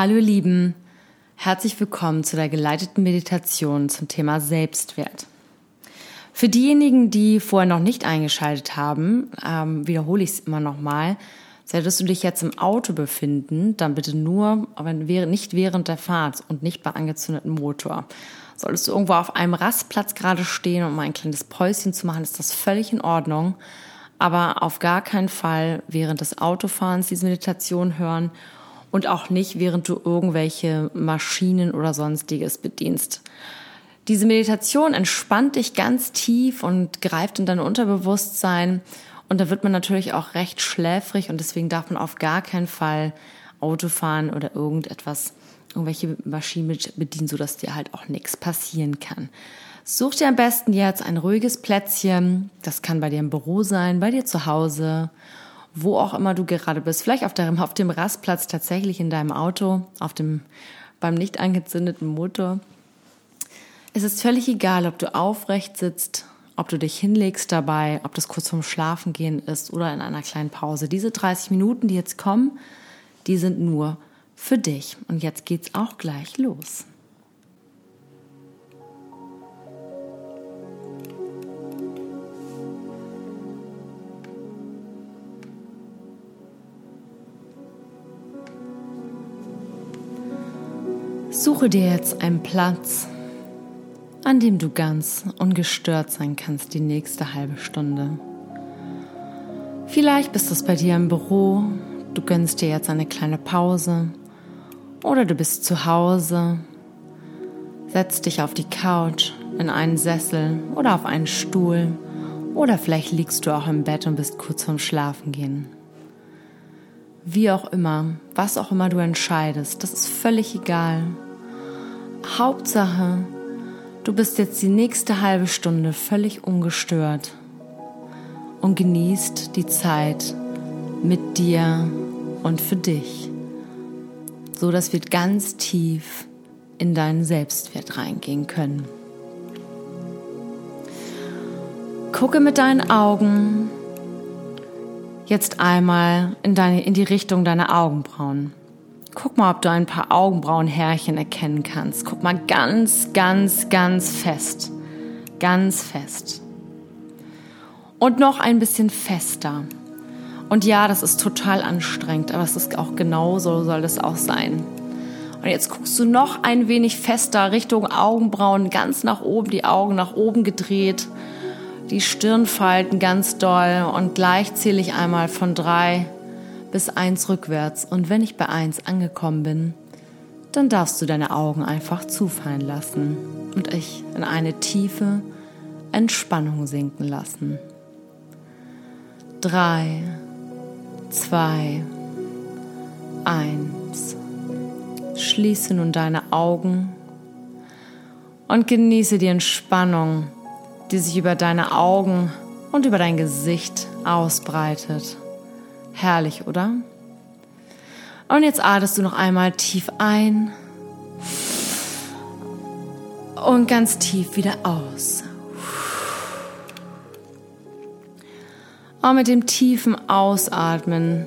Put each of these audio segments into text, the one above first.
Hallo ihr Lieben, herzlich willkommen zu der geleiteten Meditation zum Thema Selbstwert. Für diejenigen, die vorher noch nicht eingeschaltet haben, ähm, wiederhole ich es immer nochmal. Solltest du dich jetzt im Auto befinden, dann bitte nur, aber nicht während der Fahrt und nicht bei angezündetem Motor. Solltest du irgendwo auf einem Rastplatz gerade stehen, um ein kleines Päuschen zu machen, ist das völlig in Ordnung. Aber auf gar keinen Fall während des Autofahrens diese Meditation hören und auch nicht, während du irgendwelche Maschinen oder sonstiges bedienst. Diese Meditation entspannt dich ganz tief und greift in dein Unterbewusstsein und da wird man natürlich auch recht schläfrig und deswegen darf man auf gar keinen Fall Auto fahren oder irgendetwas, irgendwelche Maschinen bedienen, sodass dir halt auch nichts passieren kann. Such dir am besten jetzt ein ruhiges Plätzchen. Das kann bei dir im Büro sein, bei dir zu Hause wo auch immer du gerade bist, vielleicht auf dem, auf dem Rastplatz tatsächlich in deinem Auto, auf dem, beim nicht angezündeten Motor. Es ist völlig egal, ob du aufrecht sitzt, ob du dich hinlegst dabei, ob das kurz vorm Schlafengehen ist oder in einer kleinen Pause. Diese 30 Minuten, die jetzt kommen, die sind nur für dich. Und jetzt geht's auch gleich los. Suche dir jetzt einen Platz, an dem du ganz ungestört sein kannst die nächste halbe Stunde. Vielleicht bist es bei dir im Büro, du gönnst dir jetzt eine kleine Pause oder du bist zu Hause, setzt dich auf die Couch, in einen Sessel oder auf einen Stuhl oder vielleicht liegst du auch im Bett und bist kurz vorm Schlafengehen. Wie auch immer, was auch immer du entscheidest, das ist völlig egal. Hauptsache, du bist jetzt die nächste halbe Stunde völlig ungestört und genießt die Zeit mit dir und für dich, so dass wir ganz tief in deinen Selbstwert reingehen können. Gucke mit deinen Augen jetzt einmal in, deine, in die Richtung deiner Augenbrauen. Guck mal, ob du ein paar Augenbrauenhärchen erkennen kannst. Guck mal ganz, ganz, ganz fest. Ganz fest. Und noch ein bisschen fester. Und ja, das ist total anstrengend, aber es ist auch genau so soll das auch sein. Und jetzt guckst du noch ein wenig fester Richtung Augenbrauen, ganz nach oben, die Augen nach oben gedreht, die Stirnfalten ganz doll und gleich zähle ich einmal von drei bis eins rückwärts und wenn ich bei eins angekommen bin, dann darfst du deine Augen einfach zufallen lassen und ich in eine tiefe Entspannung sinken lassen. Drei, zwei, eins. Schließe nun deine Augen und genieße die Entspannung, die sich über deine Augen und über dein Gesicht ausbreitet. Herrlich, oder? Und jetzt atmest du noch einmal tief ein und ganz tief wieder aus. Und mit dem tiefen Ausatmen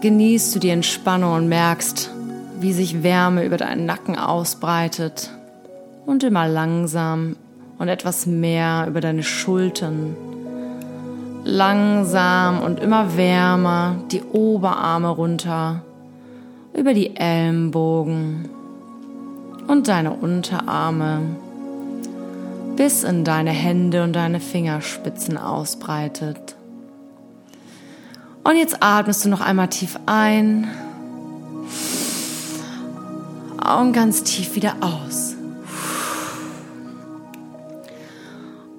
genießt du die Entspannung und merkst, wie sich Wärme über deinen Nacken ausbreitet und immer langsam und etwas mehr über deine Schultern langsam und immer wärmer die Oberarme runter, über die Ellenbogen und deine Unterarme bis in deine Hände und deine Fingerspitzen ausbreitet. Und jetzt atmest du noch einmal tief ein und ganz tief wieder aus.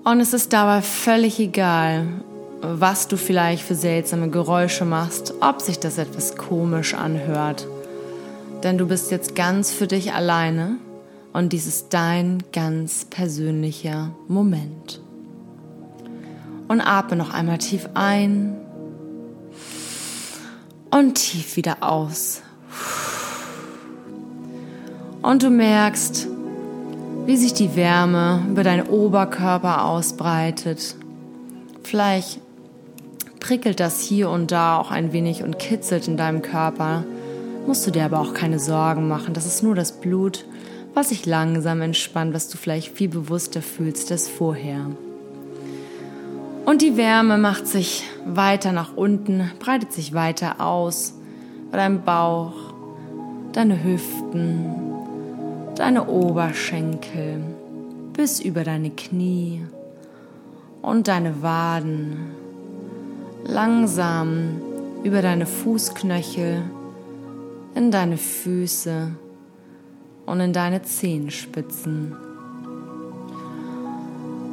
Und es ist dabei völlig egal, was du vielleicht für seltsame Geräusche machst, ob sich das etwas komisch anhört. Denn du bist jetzt ganz für dich alleine und dies ist dein ganz persönlicher Moment. Und atme noch einmal tief ein und tief wieder aus. Und du merkst, wie sich die Wärme über deinen Oberkörper ausbreitet. Vielleicht prickelt das hier und da auch ein wenig und kitzelt in deinem Körper. musst du dir aber auch keine Sorgen machen. Das ist nur das Blut, was sich langsam entspannt, was du vielleicht viel bewusster fühlst als vorher. Und die Wärme macht sich weiter nach unten, breitet sich weiter aus. Dein Bauch, deine Hüften, deine Oberschenkel bis über deine Knie und deine Waden. Langsam über deine Fußknöchel, in deine Füße und in deine Zehenspitzen.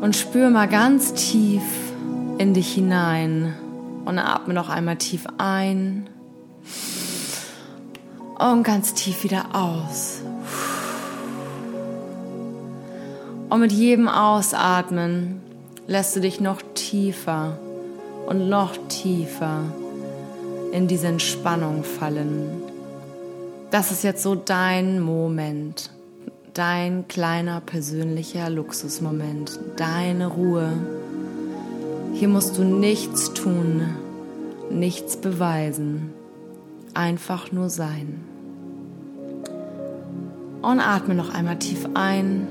Und spür mal ganz tief in dich hinein und atme noch einmal tief ein und ganz tief wieder aus. Und mit jedem Ausatmen lässt du dich noch tiefer und noch tiefer in diese Entspannung fallen. Das ist jetzt so dein Moment, dein kleiner persönlicher Luxusmoment, deine Ruhe. Hier musst du nichts tun, nichts beweisen, einfach nur sein. Und atme noch einmal tief ein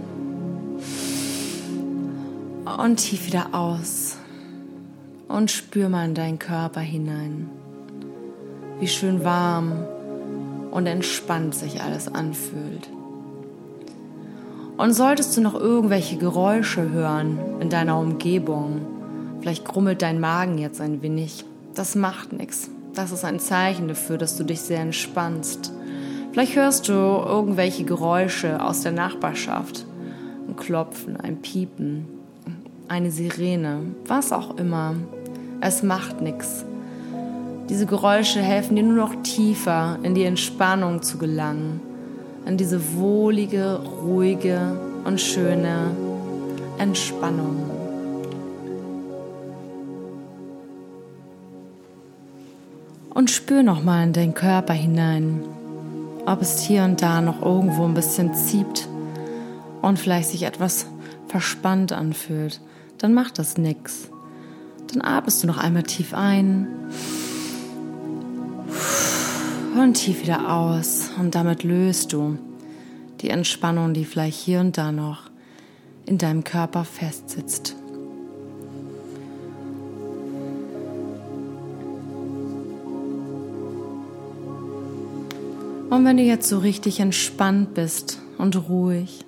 und tief wieder aus. Und spür mal in deinen Körper hinein, wie schön warm und entspannt sich alles anfühlt. Und solltest du noch irgendwelche Geräusche hören in deiner Umgebung, vielleicht grummelt dein Magen jetzt ein wenig, das macht nichts. Das ist ein Zeichen dafür, dass du dich sehr entspannst. Vielleicht hörst du irgendwelche Geräusche aus der Nachbarschaft. Ein Klopfen, ein Piepen, eine Sirene, was auch immer. Es macht nichts. Diese Geräusche helfen dir nur noch tiefer in die Entspannung zu gelangen, in diese wohlige, ruhige und schöne Entspannung. Und spür nochmal in deinen Körper hinein, ob es hier und da noch irgendwo ein bisschen zieht und vielleicht sich etwas verspannt anfühlt dann macht das nichts. Dann atmest du noch einmal tief ein und tief wieder aus. Und damit löst du die Entspannung, die vielleicht hier und da noch in deinem Körper festsitzt. Und wenn du jetzt so richtig entspannt bist und ruhig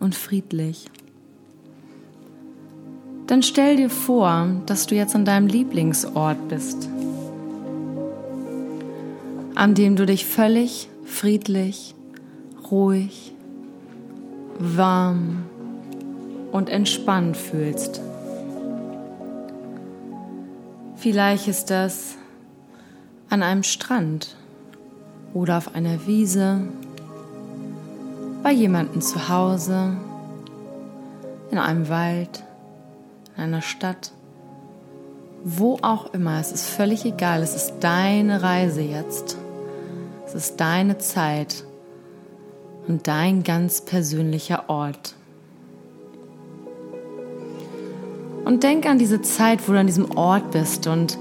und friedlich, dann stell dir vor, dass du jetzt an deinem Lieblingsort bist, an dem du dich völlig friedlich, ruhig, warm und entspannt fühlst. Vielleicht ist das an einem Strand oder auf einer Wiese, bei jemandem zu Hause, in einem Wald in einer Stadt, wo auch immer. Es ist völlig egal. Es ist deine Reise jetzt. Es ist deine Zeit und dein ganz persönlicher Ort. Und denk an diese Zeit, wo du an diesem Ort bist und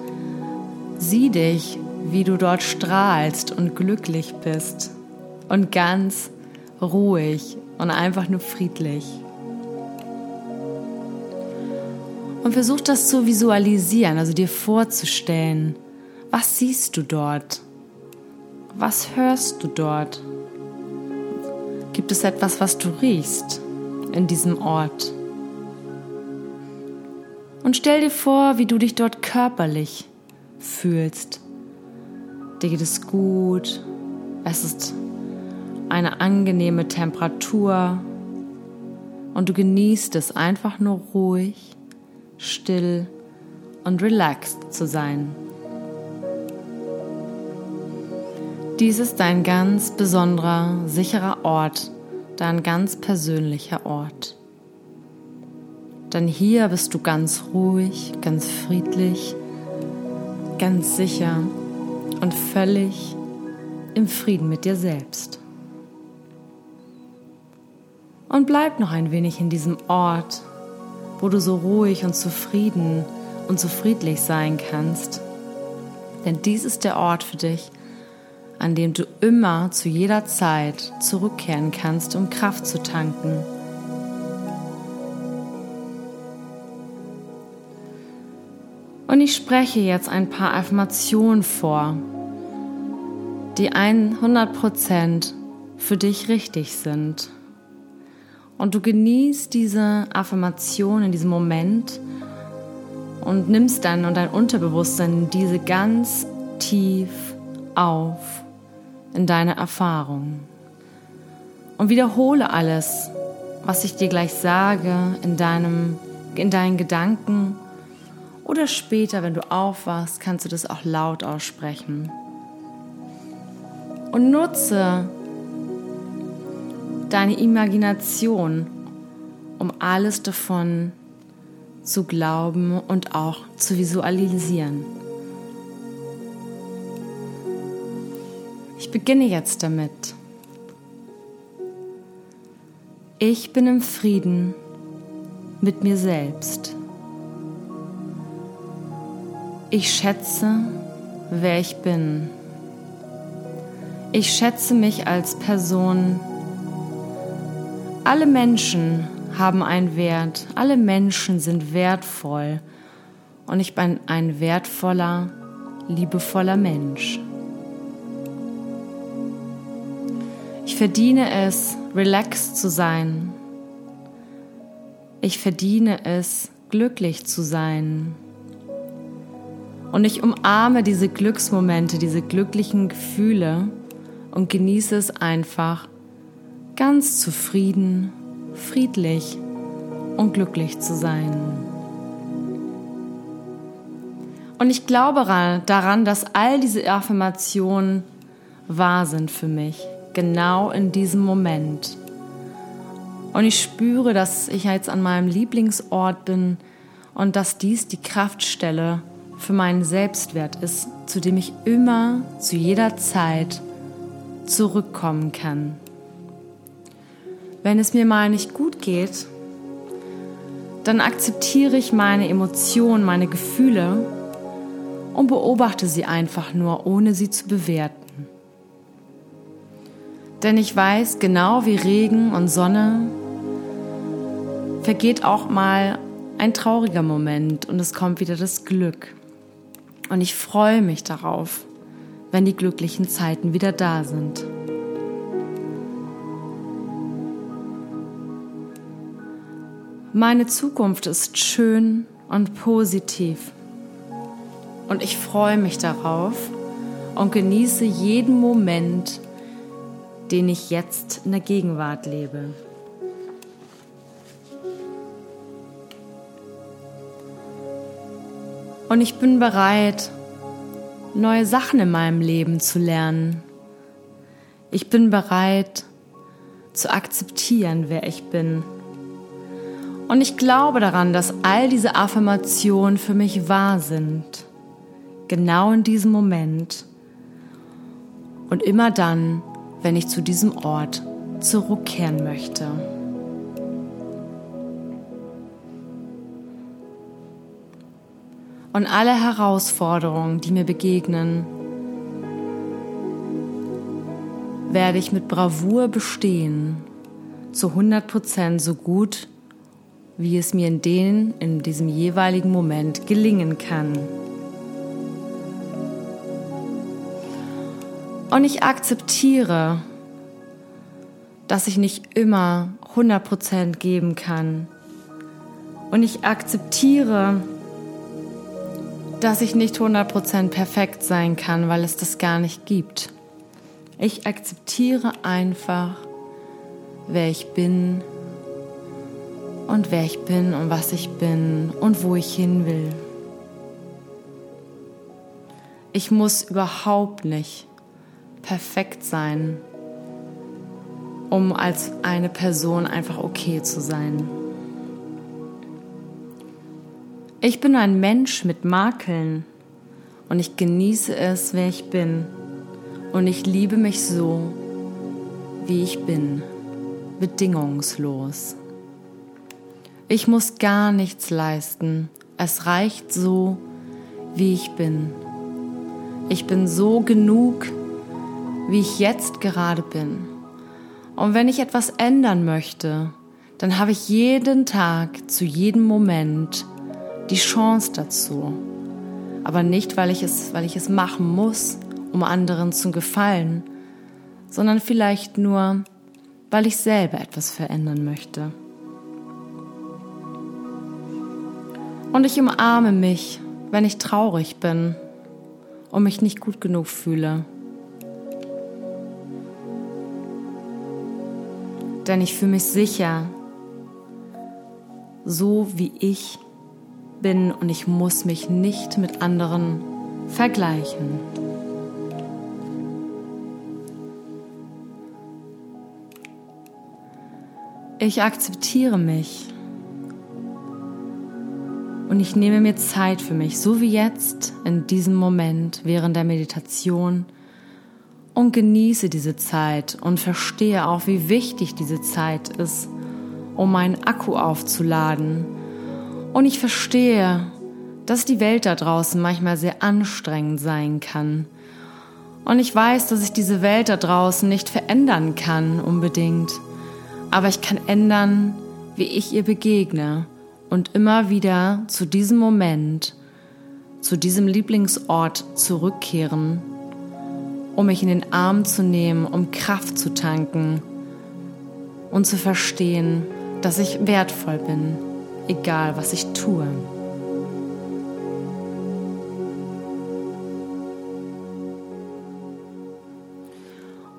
sieh dich, wie du dort strahlst und glücklich bist und ganz ruhig und einfach nur friedlich. Und versuch das zu visualisieren, also dir vorzustellen. Was siehst du dort? Was hörst du dort? Gibt es etwas, was du riechst in diesem Ort? Und stell dir vor, wie du dich dort körperlich fühlst. Dir geht es gut. Es ist eine angenehme Temperatur. Und du genießt es einfach nur ruhig still und relaxed zu sein. Dies ist dein ganz besonderer, sicherer Ort, dein ganz persönlicher Ort. Denn hier bist du ganz ruhig, ganz friedlich, ganz sicher und völlig im Frieden mit dir selbst. Und bleib noch ein wenig in diesem Ort wo du so ruhig und zufrieden und so friedlich sein kannst. Denn dies ist der Ort für dich, an dem du immer zu jeder Zeit zurückkehren kannst, um Kraft zu tanken. Und ich spreche jetzt ein paar Affirmationen vor, die 100% für dich richtig sind. Und du genießt diese Affirmation in diesem Moment und nimmst dann und dein Unterbewusstsein diese ganz tief auf in deine Erfahrung. Und wiederhole alles, was ich dir gleich sage, in, deinem, in deinen Gedanken. Oder später, wenn du aufwachst, kannst du das auch laut aussprechen. Und nutze deine Imagination, um alles davon zu glauben und auch zu visualisieren. Ich beginne jetzt damit. Ich bin im Frieden mit mir selbst. Ich schätze, wer ich bin. Ich schätze mich als Person. Alle Menschen haben einen Wert. Alle Menschen sind wertvoll. Und ich bin ein wertvoller, liebevoller Mensch. Ich verdiene es, relaxed zu sein. Ich verdiene es, glücklich zu sein. Und ich umarme diese Glücksmomente, diese glücklichen Gefühle und genieße es einfach ganz zufrieden friedlich und glücklich zu sein. Und ich glaube daran, dass all diese Affirmationen wahr sind für mich, genau in diesem Moment. Und ich spüre, dass ich jetzt an meinem Lieblingsort bin und dass dies die Kraftstelle für meinen Selbstwert ist, zu dem ich immer, zu jeder Zeit zurückkommen kann. Wenn es mir mal nicht gut geht, dann akzeptiere ich meine Emotionen, meine Gefühle und beobachte sie einfach nur, ohne sie zu bewerten. Denn ich weiß, genau wie Regen und Sonne vergeht auch mal ein trauriger Moment und es kommt wieder das Glück. Und ich freue mich darauf, wenn die glücklichen Zeiten wieder da sind. Meine Zukunft ist schön und positiv. Und ich freue mich darauf und genieße jeden Moment, den ich jetzt in der Gegenwart lebe. Und ich bin bereit, neue Sachen in meinem Leben zu lernen. Ich bin bereit zu akzeptieren, wer ich bin und ich glaube daran, dass all diese Affirmationen für mich wahr sind. Genau in diesem Moment. Und immer dann, wenn ich zu diesem Ort zurückkehren möchte. Und alle Herausforderungen, die mir begegnen, werde ich mit Bravour bestehen, zu 100 Prozent so gut wie es mir in, den, in diesem jeweiligen Moment gelingen kann. Und ich akzeptiere, dass ich nicht immer 100% geben kann. Und ich akzeptiere, dass ich nicht 100% perfekt sein kann, weil es das gar nicht gibt. Ich akzeptiere einfach, wer ich bin, und wer ich bin und was ich bin und wo ich hin will. Ich muss überhaupt nicht perfekt sein, um als eine Person einfach okay zu sein. Ich bin ein Mensch mit Makeln und ich genieße es, wer ich bin. Und ich liebe mich so, wie ich bin, bedingungslos. Ich muss gar nichts leisten. Es reicht so, wie ich bin. Ich bin so genug, wie ich jetzt gerade bin. Und wenn ich etwas ändern möchte, dann habe ich jeden Tag, zu jedem Moment die Chance dazu. Aber nicht, weil ich es, weil ich es machen muss, um anderen zu gefallen, sondern vielleicht nur, weil ich selber etwas verändern möchte. Und ich umarme mich, wenn ich traurig bin und mich nicht gut genug fühle. Denn ich fühle mich sicher, so wie ich bin und ich muss mich nicht mit anderen vergleichen. Ich akzeptiere mich und ich nehme mir Zeit für mich, so wie jetzt in diesem Moment während der Meditation und genieße diese Zeit und verstehe auch, wie wichtig diese Zeit ist, um meinen Akku aufzuladen. Und ich verstehe, dass die Welt da draußen manchmal sehr anstrengend sein kann. Und ich weiß, dass ich diese Welt da draußen nicht verändern kann unbedingt, aber ich kann ändern, wie ich ihr begegne und immer wieder zu diesem Moment, zu diesem Lieblingsort zurückkehren, um mich in den Arm zu nehmen, um Kraft zu tanken und zu verstehen, dass ich wertvoll bin, egal was ich tue.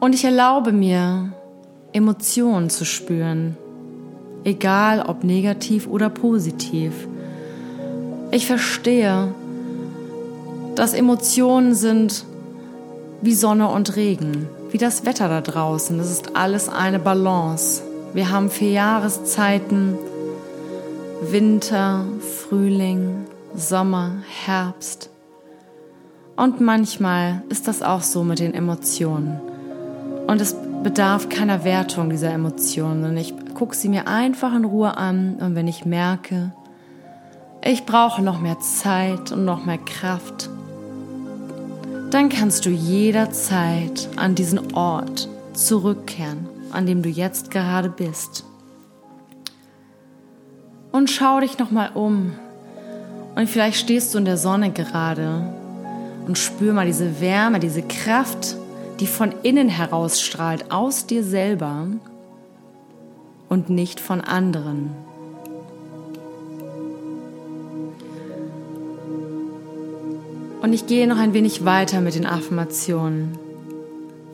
Und ich erlaube mir, Emotionen zu spüren, egal ob negativ oder positiv. Ich verstehe, dass Emotionen sind wie Sonne und Regen, wie das Wetter da draußen. Das ist alles eine Balance. Wir haben vier Jahreszeiten, Winter, Frühling, Sommer, Herbst. Und manchmal ist das auch so mit den Emotionen. Und es bedarf keiner Wertung dieser Emotionen, sondern ich gucke sie mir einfach in Ruhe an und wenn ich merke, ich brauche noch mehr Zeit und noch mehr Kraft, dann kannst du jederzeit an diesen Ort zurückkehren, an dem du jetzt gerade bist. Und schau dich noch mal um. Und vielleicht stehst du in der Sonne gerade und spür mal diese Wärme, diese Kraft, die von innen herausstrahlt, aus dir selber und nicht von anderen. Und ich gehe noch ein wenig weiter mit den Affirmationen.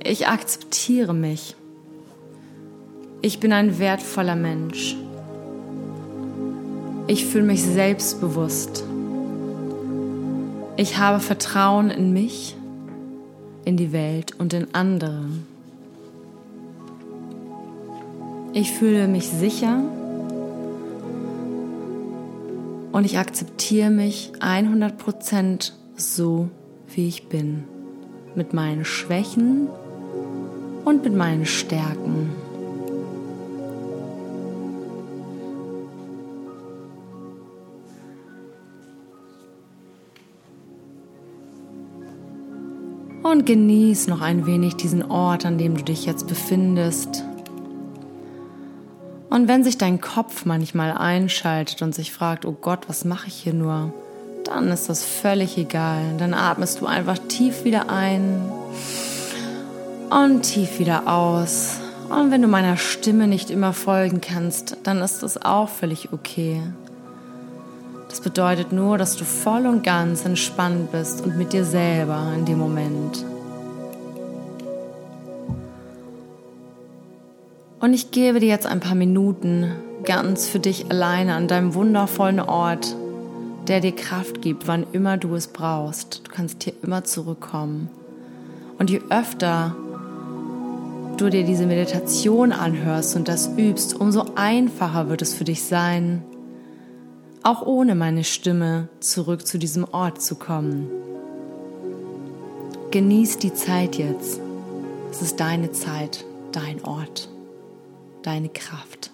Ich akzeptiere mich. Ich bin ein wertvoller Mensch. Ich fühle mich selbstbewusst. Ich habe Vertrauen in mich in die Welt und in andere. Ich fühle mich sicher und ich akzeptiere mich 100% so, wie ich bin, mit meinen Schwächen und mit meinen Stärken. Und genieß noch ein wenig diesen Ort, an dem du dich jetzt befindest. Und wenn sich dein Kopf manchmal einschaltet und sich fragt, oh Gott, was mache ich hier nur, dann ist das völlig egal. Dann atmest du einfach tief wieder ein und tief wieder aus. Und wenn du meiner Stimme nicht immer folgen kannst, dann ist das auch völlig okay. Das bedeutet nur, dass du voll und ganz entspannt bist und mit dir selber in dem Moment. Und ich gebe dir jetzt ein paar Minuten ganz für dich alleine an deinem wundervollen Ort, der dir Kraft gibt, wann immer du es brauchst. Du kannst hier immer zurückkommen. Und je öfter du dir diese Meditation anhörst und das übst, umso einfacher wird es für dich sein, auch ohne meine Stimme zurück zu diesem Ort zu kommen. Genieß die Zeit jetzt. Es ist deine Zeit, dein Ort, deine Kraft.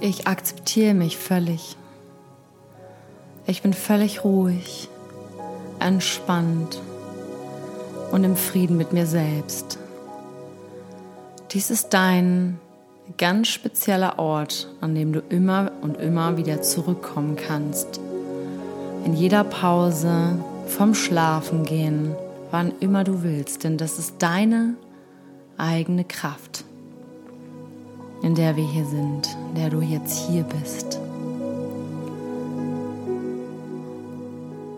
Ich akzeptiere mich völlig. Ich bin völlig ruhig, entspannt und im Frieden mit mir selbst. Dies ist dein ganz spezieller Ort, an dem du immer und immer wieder zurückkommen kannst. In jeder Pause, vom Schlafengehen, wann immer du willst, denn das ist deine eigene Kraft, in der wir hier sind, in der du jetzt hier bist.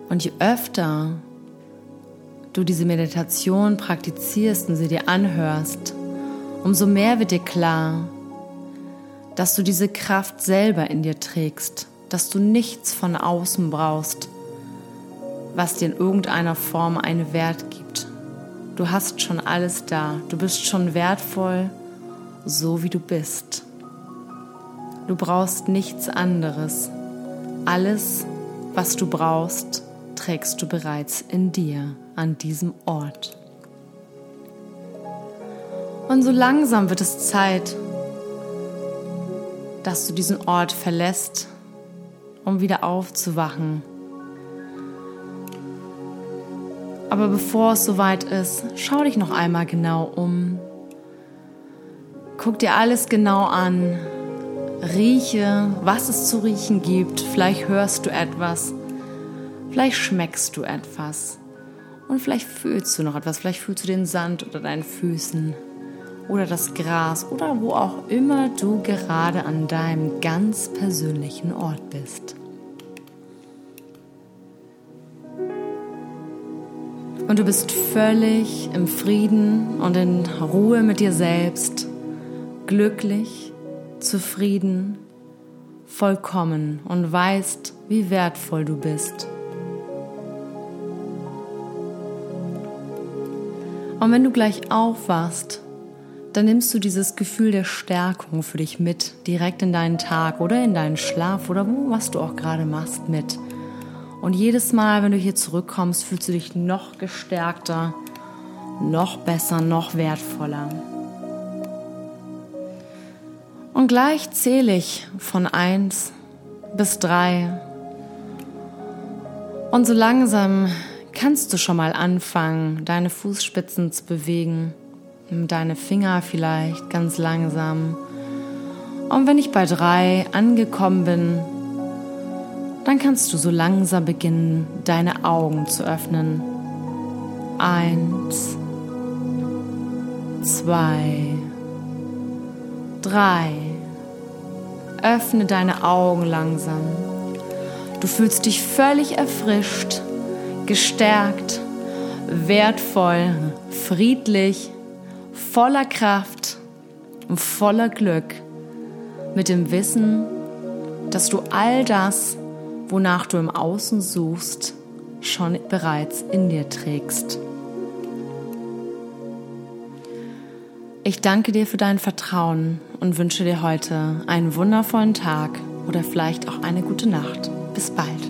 Und je öfter du diese Meditation praktizierst und sie dir anhörst, umso mehr wird dir klar, dass du diese Kraft selber in dir trägst, dass du nichts von außen brauchst, was dir in irgendeiner Form einen Wert gibt. Du hast schon alles da, du bist schon wertvoll, so wie du bist. Du brauchst nichts anderes. Alles, was du brauchst, trägst du bereits in dir, an diesem Ort. Und so langsam wird es Zeit, dass du diesen Ort verlässt, um wieder aufzuwachen. Aber bevor es soweit ist, schau dich noch einmal genau um. Guck dir alles genau an. Rieche, was es zu riechen gibt. Vielleicht hörst du etwas. Vielleicht schmeckst du etwas. Und vielleicht fühlst du noch etwas. Vielleicht fühlst du den Sand unter deinen Füßen oder das Gras oder wo auch immer du gerade an deinem ganz persönlichen Ort bist. Und du bist völlig im Frieden und in Ruhe mit dir selbst, glücklich, zufrieden, vollkommen und weißt, wie wertvoll du bist. Und wenn du gleich aufwachst, dann nimmst du dieses Gefühl der Stärkung für dich mit, direkt in deinen Tag oder in deinen Schlaf oder wo, was du auch gerade machst, mit. Und jedes Mal, wenn du hier zurückkommst, fühlst du dich noch gestärkter, noch besser, noch wertvoller. Und gleich zähle ich von eins bis drei. Und so langsam kannst du schon mal anfangen, deine Fußspitzen zu bewegen Nimm deine Finger vielleicht ganz langsam. Und wenn ich bei drei angekommen bin, dann kannst du so langsam beginnen, deine Augen zu öffnen. Eins, zwei, drei. Öffne deine Augen langsam. Du fühlst dich völlig erfrischt, gestärkt, wertvoll, friedlich voller Kraft und voller Glück mit dem Wissen, dass du all das, wonach du im Außen suchst, schon bereits in dir trägst. Ich danke dir für dein Vertrauen und wünsche dir heute einen wundervollen Tag oder vielleicht auch eine gute Nacht. Bis bald.